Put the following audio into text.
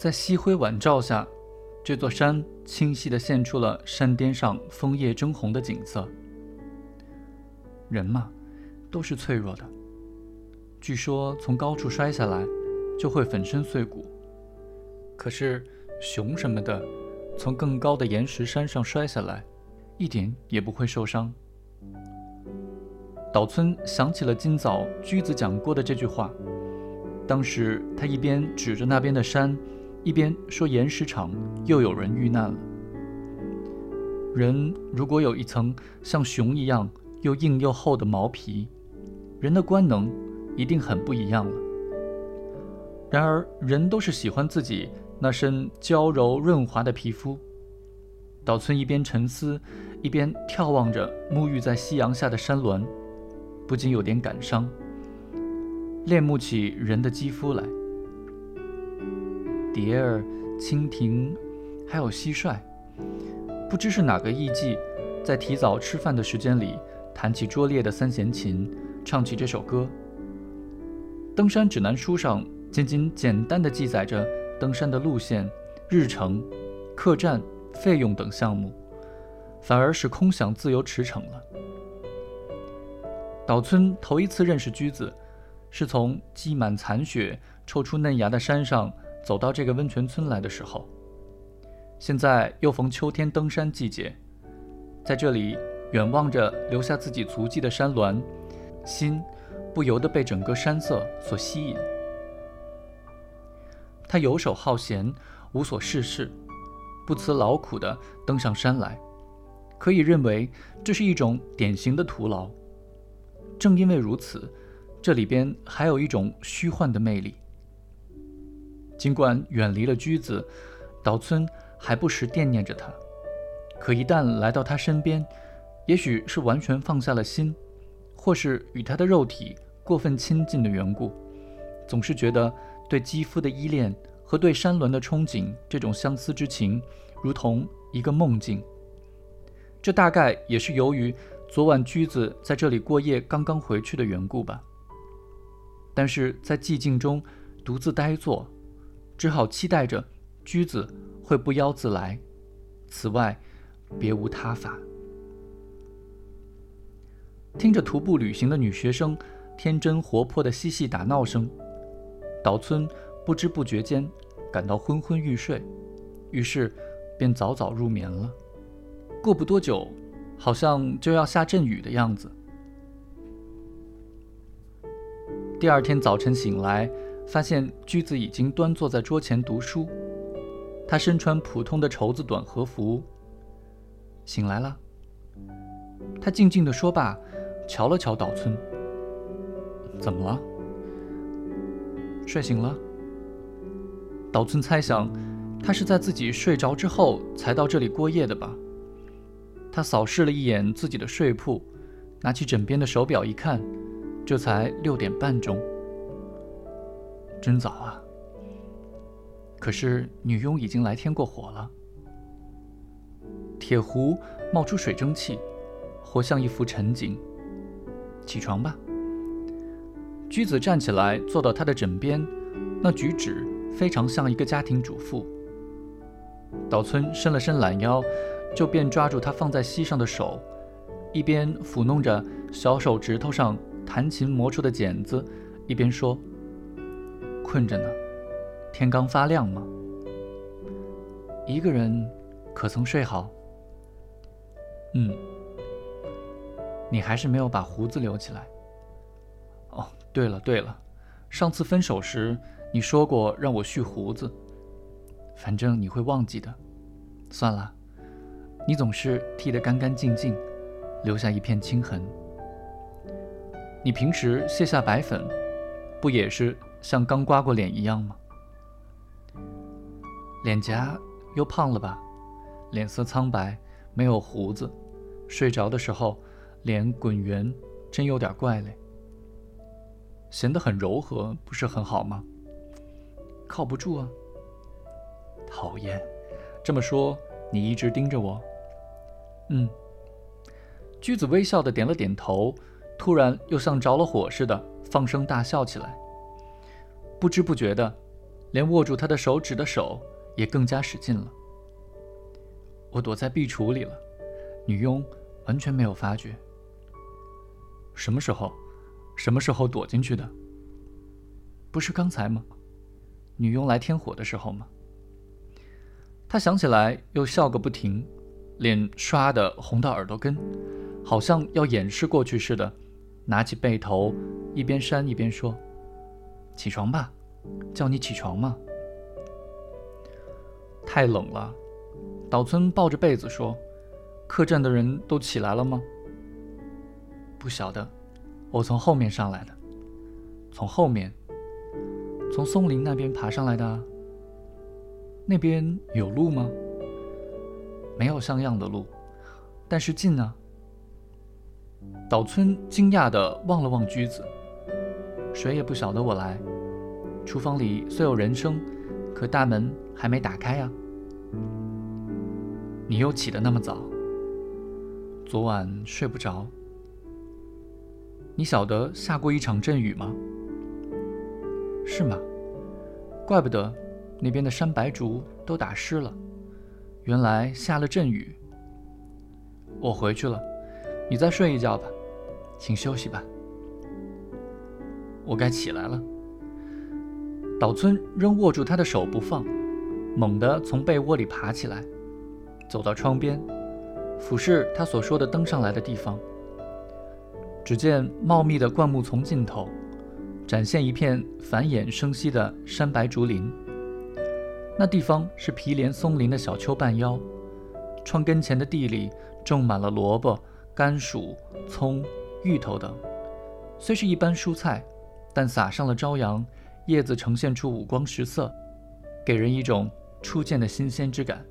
在夕辉晚照下，这座山清晰地现出了山巅上枫叶争红的景色。人嘛，都是脆弱的。据说从高处摔下来，就会粉身碎骨。可是熊什么的，从更高的岩石山上摔下来，一点也不会受伤。岛村想起了今早驹子讲过的这句话。当时他一边指着那边的山，一边说：“岩石场又有人遇难了。人如果有一层像熊一样又硬又厚的毛皮，人的官能一定很不一样了。然而人都是喜欢自己那身娇柔润滑的皮肤。”岛村一边沉思，一边眺望着沐浴在夕阳下的山峦。不禁有点感伤，恋慕起人的肌肤来。蝶儿、蜻蜓，还有蟋蟀，不知是哪个艺妓，在提早吃饭的时间里，弹起拙劣的三弦琴，唱起这首歌。登山指南书上仅仅简单的记载着登山的路线、日程、客栈、费用等项目，反而是空想自由驰骋了。岛村头一次认识驹子，是从积满残雪、抽出嫩芽的山上走到这个温泉村来的时候。现在又逢秋天登山季节，在这里远望着留下自己足迹的山峦，心不由得被整个山色所吸引。他游手好闲，无所事事，不辞劳苦地登上山来，可以认为这是一种典型的徒劳。正因为如此，这里边还有一种虚幻的魅力。尽管远离了驹子，岛村还不时惦念着他。可一旦来到他身边，也许是完全放下了心，或是与他的肉体过分亲近的缘故，总是觉得对肌肤的依恋和对山峦的憧憬，这种相思之情，如同一个梦境。这大概也是由于。昨晚驹子在这里过夜，刚刚回去的缘故吧。但是在寂静中独自呆坐，只好期待着驹子会不邀自来。此外，别无他法。听着徒步旅行的女学生天真活泼的嬉戏打闹声，岛村不知不觉间感到昏昏欲睡，于是便早早入眠了。过不多久。好像就要下阵雨的样子。第二天早晨醒来，发现驹子已经端坐在桌前读书。他身穿普通的绸子短和服。醒来了。他静静地说罢，瞧了瞧岛村。怎么了？睡醒了。岛村猜想，他是在自己睡着之后才到这里过夜的吧。他扫视了一眼自己的睡铺，拿起枕边的手表一看，这才六点半钟，真早啊。可是女佣已经来添过火了，铁壶冒出水蒸气，活像一幅沉景。起床吧。驹子站起来，坐到他的枕边，那举止非常像一个家庭主妇。岛村伸了伸懒腰。就便抓住他放在膝上的手，一边抚弄着小手指头上弹琴磨出的茧子，一边说：“困着呢，天刚发亮吗？一个人可曾睡好？嗯，你还是没有把胡子留起来。哦，对了对了，上次分手时你说过让我蓄胡子，反正你会忘记的。算了。”你总是剃得干干净净，留下一片青痕。你平时卸下白粉，不也是像刚刮过脸一样吗？脸颊又胖了吧？脸色苍白，没有胡子，睡着的时候脸滚圆，真有点怪嘞。显得很柔和，不是很好吗？靠不住啊。讨厌，这么说你一直盯着我。嗯，驹子微笑的点了点头，突然又像着了火似的放声大笑起来。不知不觉的，连握住他的手指的手也更加使劲了。我躲在壁橱里了，女佣完全没有发觉。什么时候？什么时候躲进去的？不是刚才吗？女佣来添火的时候吗？他想起来，又笑个不停，脸刷的红到耳朵根，好像要掩饰过去似的，拿起被头，一边扇一边说：“起床吧，叫你起床吗？”太冷了。岛村抱着被子说：“客栈的人都起来了吗？”不晓得，我从后面上来的，从后面，从松林那边爬上来的。那边有路吗？没有像样的路，但是近啊。岛村惊讶地望了望驹子，谁也不晓得我来。厨房里虽有人声，可大门还没打开啊。你又起得那么早，昨晚睡不着。你晓得下过一场阵雨吗？是吗？怪不得那边的山白竹都打湿了，原来下了阵雨。我回去了，你再睡一觉吧，请休息吧。我该起来了。岛村仍握住他的手不放，猛地从被窝里爬起来。走到窗边，俯视他所说的登上来的地方。只见茂密的灌木丛尽头，展现一片繁衍生息的山白竹林。那地方是毗连松林的小丘半腰，窗跟前的地里种满了萝卜、甘薯、葱、芋头等。虽是一般蔬菜，但撒上了朝阳，叶子呈现出五光十色，给人一种初见的新鲜之感。